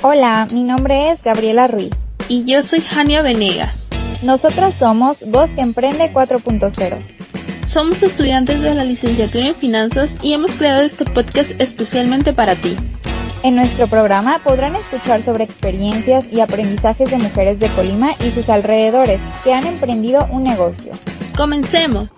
Hola, mi nombre es Gabriela Ruiz. Y yo soy Jania Venegas. Nosotras somos Voz que Emprende 4.0. Somos estudiantes de la licenciatura en finanzas y hemos creado este podcast especialmente para ti. En nuestro programa podrán escuchar sobre experiencias y aprendizajes de mujeres de Colima y sus alrededores que han emprendido un negocio. Comencemos.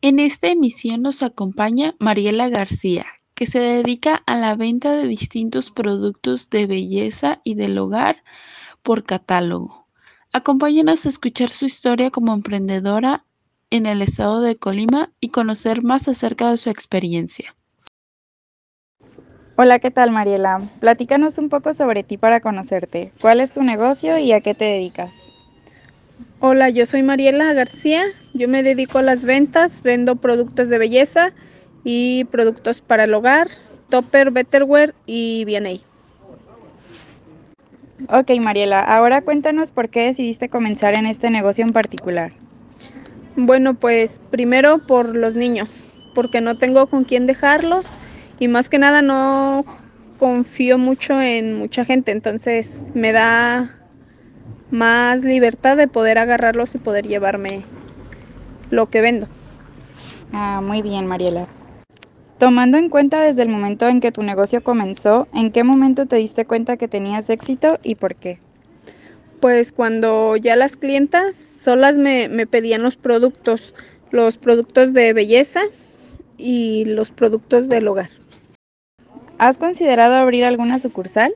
En esta emisión nos acompaña Mariela García, que se dedica a la venta de distintos productos de belleza y del hogar por catálogo. Acompáñenos a escuchar su historia como emprendedora en el estado de Colima y conocer más acerca de su experiencia. Hola, ¿qué tal Mariela? Platícanos un poco sobre ti para conocerte. ¿Cuál es tu negocio y a qué te dedicas? Hola, yo soy Mariela García. Yo me dedico a las ventas, vendo productos de belleza y productos para el hogar, Topper, Betterware y B&A. Ok, Mariela, ahora cuéntanos por qué decidiste comenzar en este negocio en particular. Bueno, pues primero por los niños, porque no tengo con quién dejarlos y más que nada no confío mucho en mucha gente, entonces me da más libertad de poder agarrarlos y poder llevarme lo que vendo. Ah, muy bien, Mariela. Tomando en cuenta desde el momento en que tu negocio comenzó, ¿en qué momento te diste cuenta que tenías éxito y por qué? Pues cuando ya las clientas solas me, me pedían los productos, los productos de belleza y los productos del hogar. ¿Has considerado abrir alguna sucursal?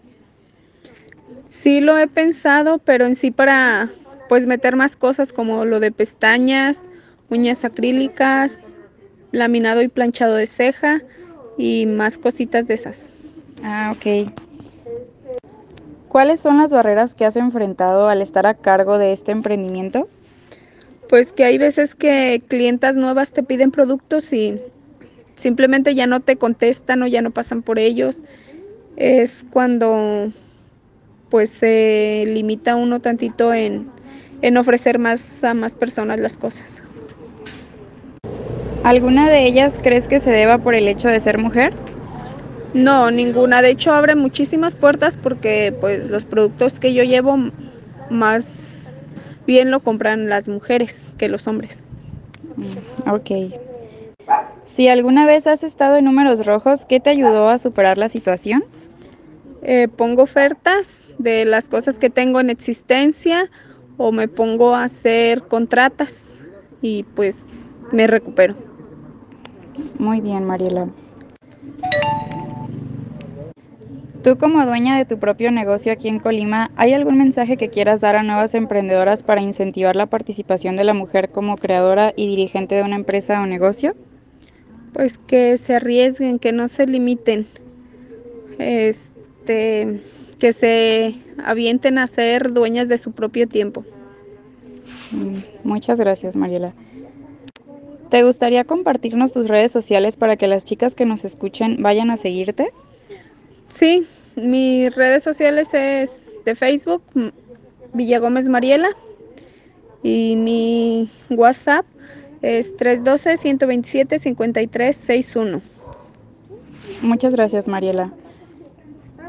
Sí lo he pensado, pero en sí para pues meter más cosas como lo de pestañas, uñas acrílicas, laminado y planchado de ceja y más cositas de esas. Ah, ok. ¿Cuáles son las barreras que has enfrentado al estar a cargo de este emprendimiento? Pues que hay veces que clientas nuevas te piden productos y simplemente ya no te contestan o ya no pasan por ellos. Es cuando pues se limita uno tantito en, en ofrecer más a más personas las cosas. ¿Alguna de ellas crees que se deba por el hecho de ser mujer? No, ninguna. De hecho, abre muchísimas puertas porque pues los productos que yo llevo más bien lo compran las mujeres que los hombres. Mm, ok. Si alguna vez has estado en números rojos, ¿qué te ayudó a superar la situación? Eh, pongo ofertas de las cosas que tengo en existencia o me pongo a hacer contratas y pues me recupero. Muy bien, Mariela. Tú como dueña de tu propio negocio aquí en Colima, ¿hay algún mensaje que quieras dar a nuevas emprendedoras para incentivar la participación de la mujer como creadora y dirigente de una empresa o negocio? Pues que se arriesguen, que no se limiten, este, que se avienten a ser dueñas de su propio tiempo. Mm, muchas gracias, Mariela. ¿Te gustaría compartirnos tus redes sociales para que las chicas que nos escuchen vayan a seguirte? Sí, mis redes sociales es de Facebook, Villagómez Mariela, y mi WhatsApp es 312-127-5361. Muchas gracias, Mariela.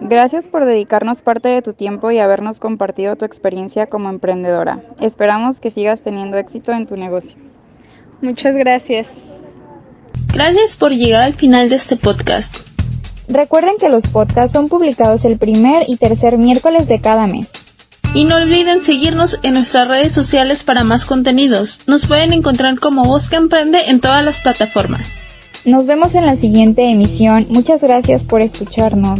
Gracias por dedicarnos parte de tu tiempo y habernos compartido tu experiencia como emprendedora. Esperamos que sigas teniendo éxito en tu negocio. Muchas gracias. Gracias por llegar al final de este podcast. Recuerden que los podcasts son publicados el primer y tercer miércoles de cada mes. Y no olviden seguirnos en nuestras redes sociales para más contenidos. Nos pueden encontrar como Voz que Emprende en todas las plataformas. Nos vemos en la siguiente emisión. Muchas gracias por escucharnos.